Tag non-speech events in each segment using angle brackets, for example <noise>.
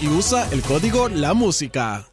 Y usa el código La Música.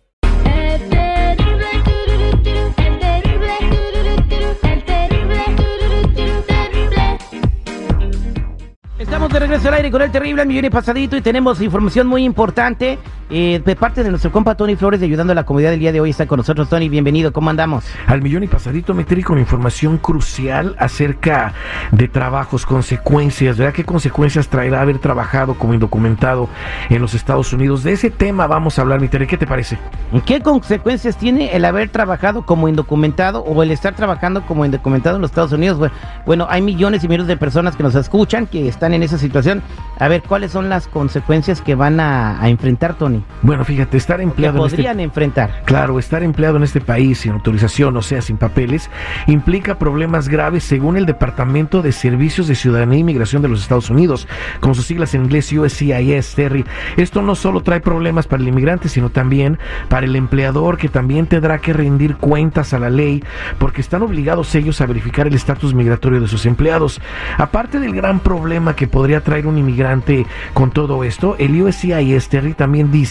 Estamos de regreso al aire con el terrible millón y pasadito y tenemos información muy importante eh, de parte de nuestro compa Tony Flores de Ayudando a la Comunidad del día de hoy. Está con nosotros Tony, bienvenido, ¿cómo andamos? Al millón y pasadito metí con información crucial acerca de trabajos, consecuencias, ¿verdad? ¿Qué consecuencias traerá haber trabajado como indocumentado en los Estados Unidos? De ese tema vamos a hablar, mi ¿qué te parece? ¿Qué consecuencias tiene el haber trabajado como indocumentado o el estar trabajando como indocumentado en los Estados Unidos? Bueno, hay millones y millones de personas que nos escuchan, que están en esa situación. A ver, ¿cuáles son las consecuencias que van a, enfrentar, Tony? Bueno, fíjate, estar empleado... Que podrían en este, enfrentar. Claro, estar empleado en este país sin autorización, o sea, sin papeles, implica problemas graves según el Departamento de Servicios de Ciudadanía e Inmigración de los Estados Unidos, con sus siglas en inglés USCIS, Terry. Esto no solo trae problemas para el inmigrante, sino también para el empleador, que también tendrá que rendir cuentas a la ley, porque están obligados ellos a verificar el estatus migratorio de sus empleados. Aparte del gran problema que podría traer un inmigrante con todo esto, el USCIS Terry también dice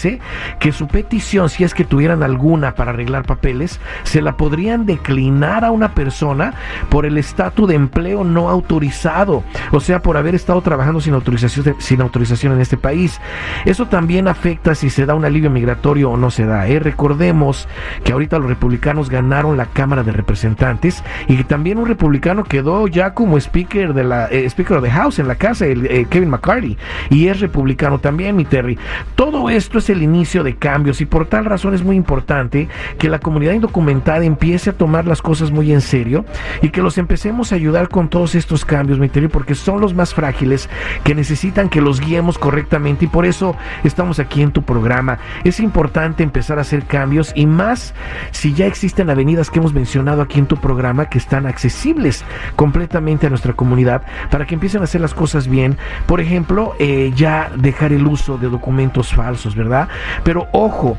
que su petición, si es que tuvieran alguna para arreglar papeles, se la podrían declinar a una persona por el estatus de empleo no autorizado, o sea, por haber estado trabajando sin autorización, sin autorización en este país. Eso también afecta si se da un alivio migratorio o no se da. ¿eh? Recordemos que ahorita los republicanos ganaron la Cámara de Representantes y que también un republicano quedó ya como speaker de la eh, speaker de House en la casa el, eh, Kevin McCarthy, y es republicano también, mi Terry. Todo esto es el inicio de cambios y por tal razón es muy importante que la comunidad indocumentada empiece a tomar las cosas muy en serio y que los empecemos a ayudar con todos estos cambios, mi Terry, porque son los más frágiles que necesitan que los guiemos correctamente y por eso estamos aquí en tu programa. Es importante empezar a hacer cambios y más si ya existen avenidas que hemos mencionado aquí en tu programa que están accesibles completamente a nuestra comunidad para que empiecen a hacer las cosas bien. Por ejemplo, eh, ya dejar el uso de documentos falsos, ¿verdad? Pero ojo,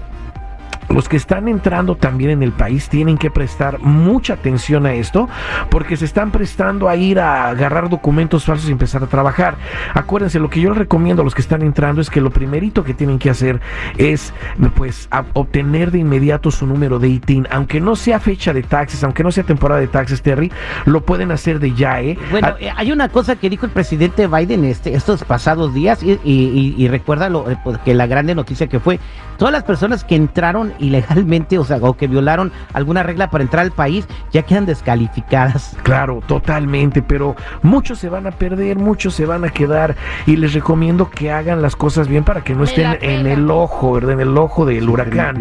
los que están entrando también en el país tienen que prestar mucha atención a esto porque se están prestando a ir a agarrar documentos falsos y empezar a trabajar. Acuérdense, lo que yo les recomiendo a los que están entrando es que lo primerito que tienen que hacer es pues obtener de inmediato su número de ITIN, aunque no sea fecha de taxes, aunque no sea temporada de taxes, Terry, lo pueden hacer de ya, ¿eh? Bueno, eh, hay una cosa que dijo el presidente Biden este, estos pasados días y, y, recuerda lo, eh, pues, que la grande noticia que fue, todas las personas que entraron ilegalmente, o sea, o que violaron alguna regla para entrar al país, ya quedan descalificadas. Claro, totalmente, pero muchos se van a perder, muchos se van a quedar y les recomiendo que hagan las cosas bien para que no estén en el ojo, ¿verdad? En el ojo del huracán.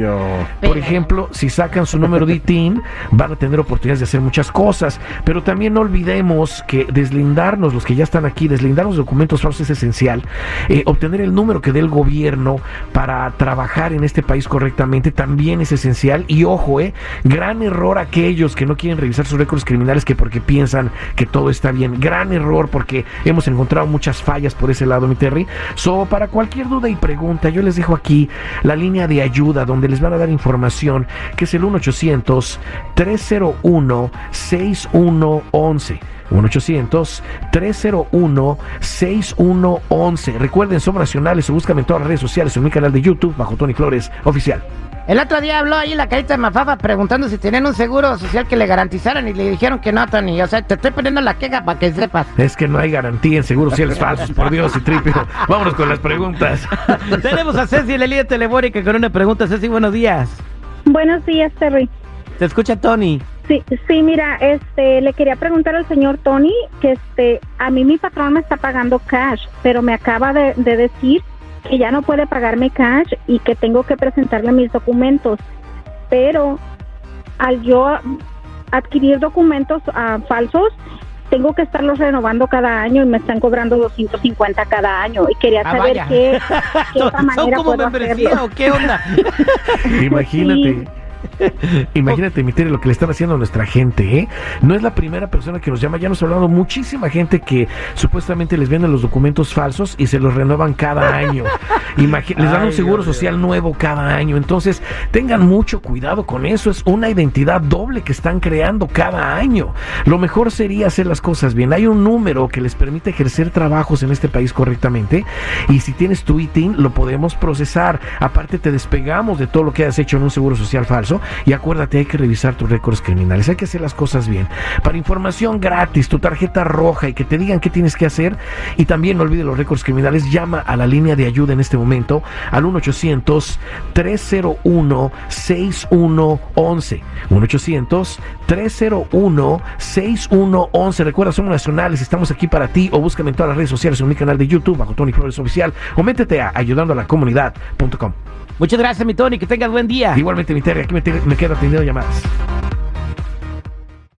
Por ejemplo, si sacan su número de ITIN, van a tener oportunidades de hacer muchas cosas, pero también no olvidemos que deslindarnos, los que ya están aquí, deslindarnos los documentos falsos es esencial. Eh, obtener el número que dé el gobierno para trabajar en este país correctamente también es esencial. Y ojo, eh, gran error aquellos que no quieren revisar sus récords criminales que porque piensan que todo está bien. Gran error porque hemos encontrado muchas fallas por ese lado, mi Terry. So, para cualquier duda y pregunta, yo les dejo aquí la línea de ayuda donde les van a dar información, que es el 1-800-301-6111. 1-800-301-6111. Recuerden, somos nacionales, o búscame en todas las redes sociales, en mi canal de YouTube, bajo Tony Flores Oficial. El otro día habló ahí la carita de Mafafa preguntando si tenían un seguro social que le garantizaran y le dijeron que no, Tony. O sea, te estoy poniendo la queja para que sepas. Es que no hay garantía en seguros <laughs> sociales falsos, por Dios y tripio. Vámonos con las preguntas. <laughs> Tenemos a Ceci en la línea telefónica con una pregunta. Ceci, buenos días. Buenos días, Terry. Te escucha Tony. Sí, sí, mira, este, le quería preguntar al señor Tony que este, a mí mi patrón me está pagando cash, pero me acaba de, de decir que ya no puede pagarme cash y que tengo que presentarle mis documentos. Pero al yo adquirir documentos ah, falsos, tengo que estarlos renovando cada año y me están cobrando 250 cada año. Y quería Ah, saber vaya. qué, <laughs> qué ¿Son manera como puedo membresía hacerlo. o qué onda? <laughs> Imagínate. <laughs> Imagínate, mi Tere, lo que le están haciendo a nuestra gente, ¿eh? No es la primera persona que nos llama, ya nos ha hablado muchísima gente que supuestamente les venden los documentos falsos y se los renuevan cada <laughs> año. Les dan un seguro Dios social nuevo cada año. Entonces, tengan mucho cuidado con eso. Es una identidad doble que están creando cada año. Lo mejor sería hacer las cosas bien. Hay un número que les permite ejercer trabajos en este país correctamente. Y si tienes tu ITIN, lo podemos procesar. Aparte, te despegamos de todo lo que has hecho en un seguro social falso. Y acuérdate, hay que revisar tus récords criminales. Hay que hacer las cosas bien. Para información gratis, tu tarjeta roja y que te digan qué tienes que hacer. Y también no olvides los récords criminales. Llama a la línea de ayuda en este momento al 1-800-301-6111. 1-800-301-6111. Recuerda, somos nacionales. Estamos aquí para ti. O búscame en todas las redes sociales en mi canal de YouTube bajo Tony Flores Oficial. O métete a ayudando a la comunidad.com. Muchas gracias, mi Tony. Que tengas buen día. Igualmente, mi Terry, aquí me, te- me quedo atendiendo llamadas.